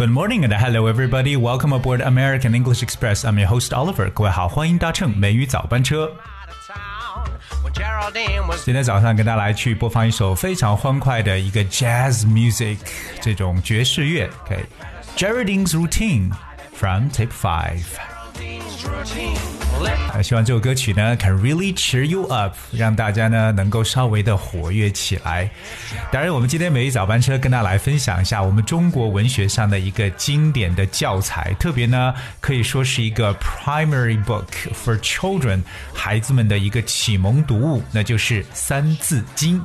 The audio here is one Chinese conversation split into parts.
Good morning and hello everybody. Welcome aboard American English Express. I'm your host Oliver. 各位好，欢迎搭乘美语早班车。 out of town when Geraldine was 今天早上跟大家来去播放一首非常欢快的一个 jazz music 这种爵士乐。OK，Geraldine's、Routine from Tape Five。 希望这首歌曲呢，can really cheer you up，让大家呢能够稍微的活跃起来。当然，我们今天每一早班车跟大家来分享一下我们中国文学上的一个经典的教材，特别呢可以说是一个 primary book for children，孩子们的一个启蒙读物，那就是《三字经》。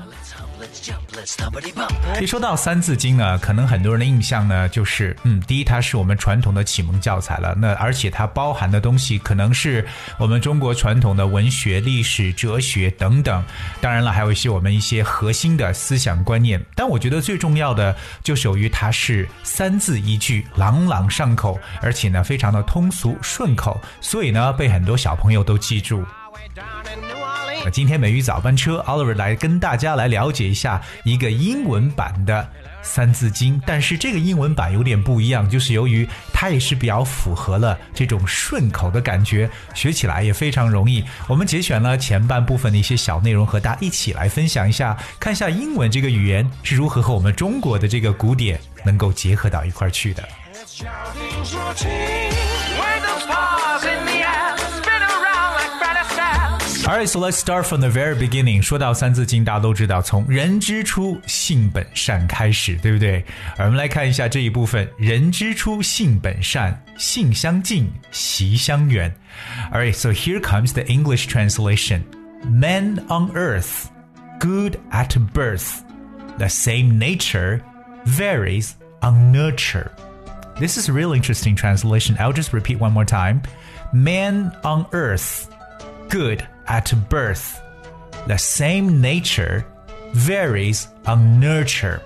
一说到《三字经》呢，可能很多人的印象呢，就是嗯，第一，它是我们传统的启蒙教材了。那而且它包含的东西，可能是我们中国传统的文学、历史、哲学等等。当然了，还有一些我们一些核心的思想观念。但我觉得最重要的，就是由于它是三字一句，朗朗上口，而且呢，非常的通俗顺口，所以呢，被很多小朋友都记住。今天美语早班车，Oliver 来跟大家来了解一下一个英文版的《三字经》，但是这个英文版有点不一样，就是由于它也是比较符合了这种顺口的感觉，学起来也非常容易。我们节选了前半部分的一些小内容，和大家一起来分享一下，看一下英文这个语言是如何和我们中国的这个古典能够结合到一块儿去的。Astaire. Alright, so let's start from the very beginning. 说到《三字经》，大家都知道，从人之初，性本善开始，对不对？而我们来看一下这一部分：人之初，性本善，性相近，习相远。Alright, so here comes the English translation. Men on earth, good at birth. The same nature varies on nurture. This is a real interesting translation. I'll just repeat one more time. Man on earth, good at birth. The same nature varies on nurture.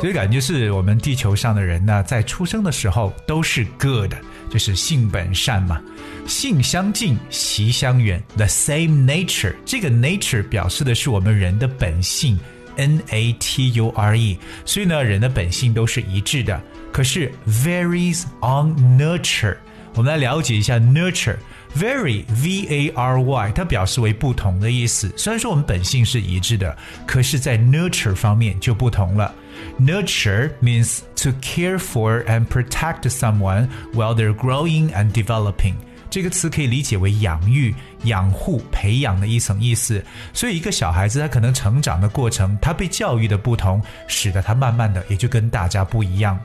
所以感觉是我们地球上的人呢，在出生的时候都是 good，就是性本善嘛。性相近，习相远。The same nature，这个 nature 表示的是我们人的本性，N A T U R E。所以呢，人的本性都是一致的。可是 varies on nurture，我们来了解一下 nurture。 Vary V A R Y，它表示为不同的意思。虽然说我们本性是一致的，可是，在 nurture 方面就不同了。Nurture means to care for and protect someone while they're growing and developing。这个词可以理解为养育、养护、培养的一层意思。所以，一个小孩子他可能成长的过程，他被教育的不同，使得他慢慢的也就跟大家不一样。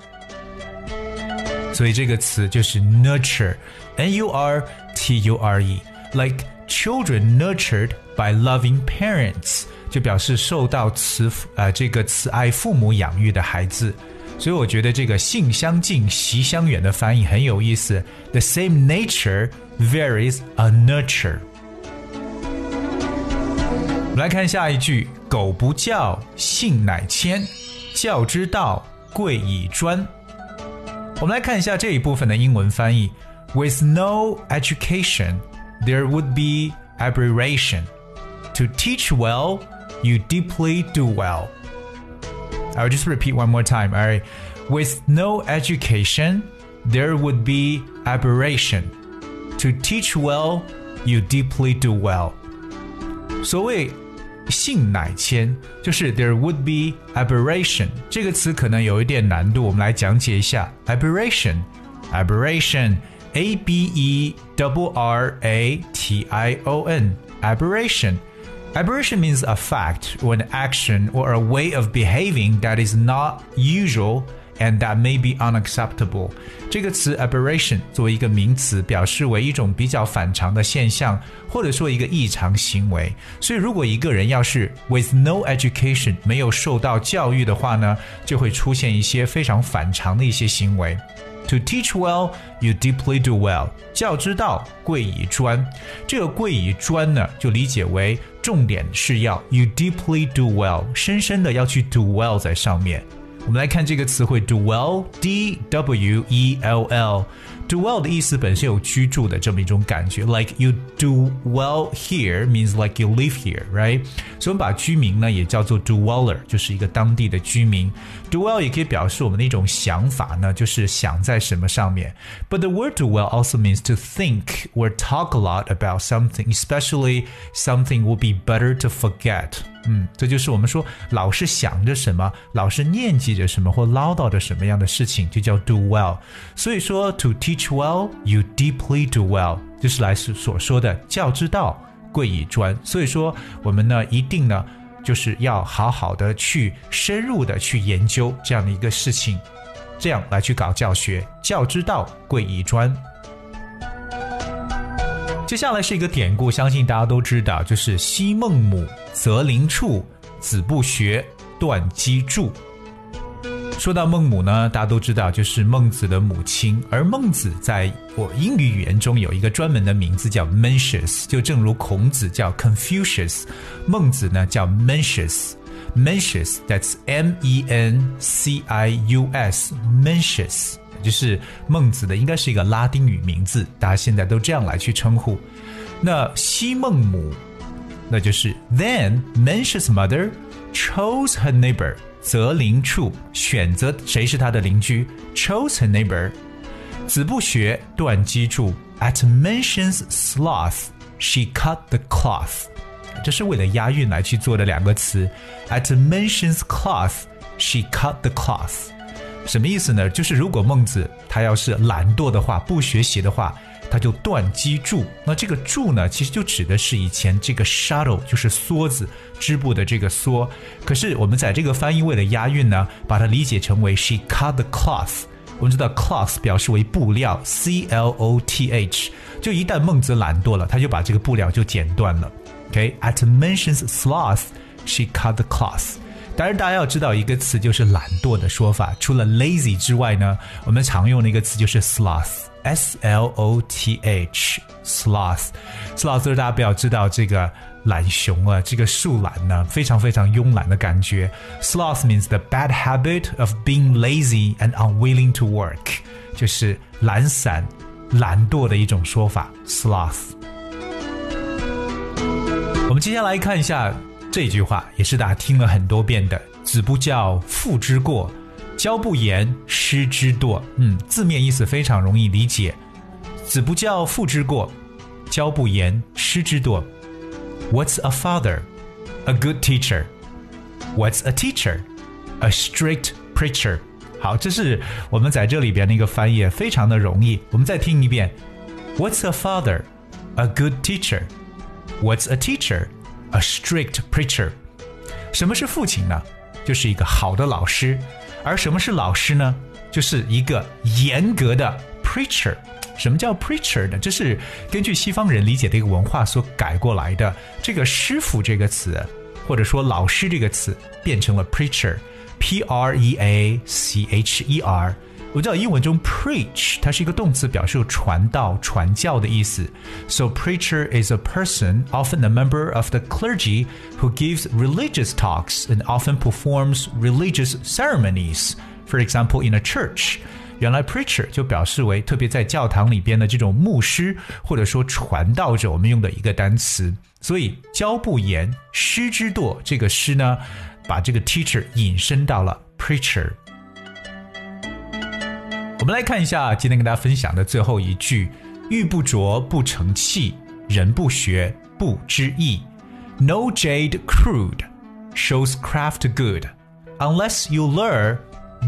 所以这个词就是 nurture，n u r t u r e，like children nurtured by loving parents，就表示受到慈呃这个慈爱父母养育的孩子。所以我觉得这个性相近，习相远的翻译很有意思。The same nature varies on nurture。我们来看下一句：狗不教，性乃迁；教之道，贵以专。我们来看一下这一部分的英文翻译 ：With no education, there would be aberration. To teach well, you deeply do well. I'll just repeat one more time. All right. With no education, there would be aberration. To teach well, you deeply do well. 所谓性乃迁，就是 there would be aberration 这个词可能有一点难度，我们来讲解一下 aberration，aberration，a b e w r a t i o n，aberration。Aberration means a fact or an action or a way of behaving that is not usual and that may be unacceptable。这个词 aberration 作为一个名词，表示为一种比较反常的现象，或者说一个异常行为。所以，如果一个人要是 with no education 没有受到教育的话呢，就会出现一些非常反常的一些行为。 To teach well, you deeply do well。教之道，贵以专。这个贵以专呢，就理解为重点是要 you deeply do well，深深的要去 do well 在上面。我们来看这个词汇 do well，d w e l l。 do well 的意思本身有居住的这么一种感觉，like you do well here means like you live here，right？所以我们把居民呢也叫做 dweller，就是一个当地的居民。do well 也可以表示我们的一种想法呢，就是想在什么上面。But the word do well also means to think or talk a lot about something, especially something would be better to forget. 嗯，这就是我们说老是想着什么，老是念记着什么或唠叨着什么样的事情，就叫 do well。所以说，to teach well, you deeply do well，就是来所说的教之道，贵以专。所以说，我们呢一定呢就是要好好的去深入的去研究这样的一个事情，这样来去搞教学，教之道，贵以专。接下来是一个典故，相信大家都知道，就是昔孟母，择邻处，子不学，断机杼。说到孟母呢，大家都知道，就是孟子的母亲。而孟子在我英语语言中有一个专门的名字叫 Mencius，就正如孔子叫 Confucius，孟子呢叫 Mencius。Mencius，that's M-E-N-C-I-U-S，Mencius。就是孟子的，应该是一个拉丁语名字，大家现在都这样来去称呼。那昔孟母，那就是 Then Mencius' mother chose her neighbor，择邻处，选择谁是他的邻居，chose her neighbor。子不学，断机杼。At Mencius' sloth, she cut the cloth。这是为了押韵来去做的两个词。At mentions cloth, she cut the cloth。什么意思呢？就是如果孟子他要是懒惰的话，不学习的话，他就断机杼。那这个杼呢，其实就指的是以前这个 shuttle，就是梭子织布的这个梭。可是我们在这个翻译为了押韵呢，把它理解成为 she cut the cloth。我们知道 cloth 表示为布料，c l o t h。就一旦孟子懒惰了，他就把这个布料就剪断了。OK，at mentions sloth，she cut the cloth。当然，大家要知道一个词就是懒惰的说法。除了 lazy 之外呢，我们常用的一个词就是 sloth，s l o t h，sloth。sloth 大家不要知道这个懒熊啊，这个树懒呢，非常非常慵懒的感觉。sloth means the bad habit of being lazy and unwilling to work，就是懒散、懒惰的一种说法。sloth。我们接下来看一下。这句话也是大家听了很多遍的：“子不教，父之过；教不严，师之惰。”嗯，字面意思非常容易理解。子不教，父之过；教不严，师之惰。What's a father? A good teacher. What's a teacher? A strict preacher. 好，这是我们在这里边的一个翻译，非常的容易。我们再听一遍：What's a father? A good teacher. What's a teacher? A strict preacher，什么是父亲呢？就是一个好的老师。而什么是老师呢？就是一个严格的 preacher。什么叫 preacher 呢？这是根据西方人理解的一个文化所改过来的。这个师傅这个词，或者说老师这个词，变成了 preacher，p r e a c h e r。我知道英文中 preach 它是一个动词，表示传道、传教的意思。So preacher is a person, often a member of the clergy, who gives religious talks and often performs religious ceremonies. For example, in a church. 原来 preacher 就表示为特别在教堂里边的这种牧师或者说传道者，我们用的一个单词。所以教不严，师之惰，这个师呢，把这个 teacher 引申到了 preacher。我们来看一下今天跟大家分享的最后一句：“玉不琢不成器，人不学不知义。No jade crude shows craft good, unless you learn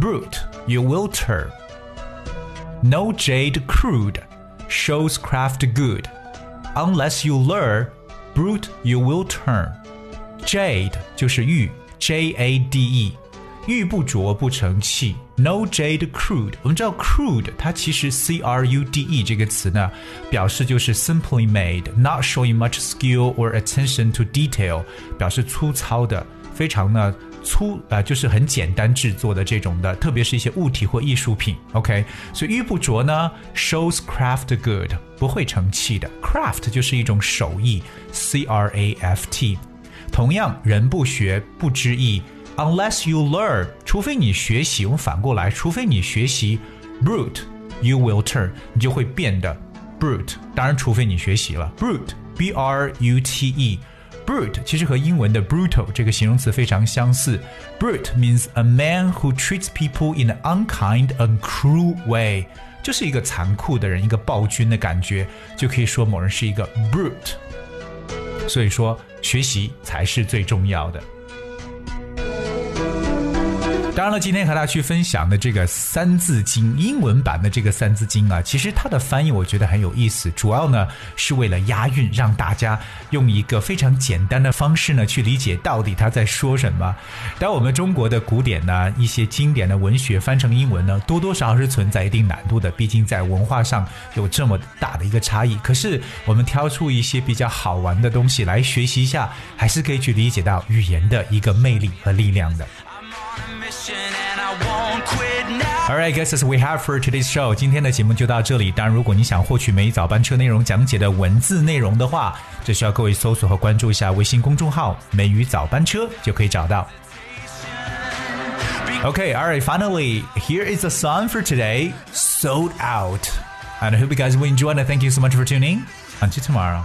brute you will turn. No jade crude shows craft good, unless you learn brute you will turn. Jade 就是玉，J A D E。玉不琢不成器，No jade crude。我们知道 crude 它其实 c r u d e 这个词呢，表示就是 simply made，not showing much skill or attention to detail，表示粗糙的，非常呢粗啊、呃，就是很简单制作的这种的，特别是一些物体或艺术品。OK，所以玉不琢呢 shows craft good，不会成器的。craft 就是一种手艺，c r a f t。同样，人不学不知义。Unless you learn，除非你学习，我们反过来，除非你学习，brute you will turn，你就会变得 brute。当然，除非你学习了 brute，b r u t e。Brute 其实和英文的 brutal 这个形容词非常相似。Brute means a man who treats people in an unkind and cruel way，就是一个残酷的人，一个暴君的感觉，就可以说某人是一个 brute。所以说，学习才是最重要的。 当然了，今天和大家去分享的这个《三字经》英文版的这个《三字经》啊，其实它的翻译我觉得很有意思，主要呢是为了押韵，让大家用一个非常简单的方式呢去理解到底他在说什么。当我们中国的古典呢一些经典的文学翻成英文呢，多多少少是存在一定难度的，毕竟在文化上有这么大的一个差异。可是我们挑出一些比较好玩的东西来学习一下，还是可以去理解到语言的一个魅力和力量的。Alright, guys, as we have for today's show，今天的节目就到这里。当然，如果你想获取每一早班车内容讲解的文字内容的话，只需要各位搜索和关注一下微信公众号“美语早班车”就可以找到。Okay, alright, finally, here is the song for today, Sold Out. And I hope you guys will enjoy and thank you so much for tuning. Until tomorrow.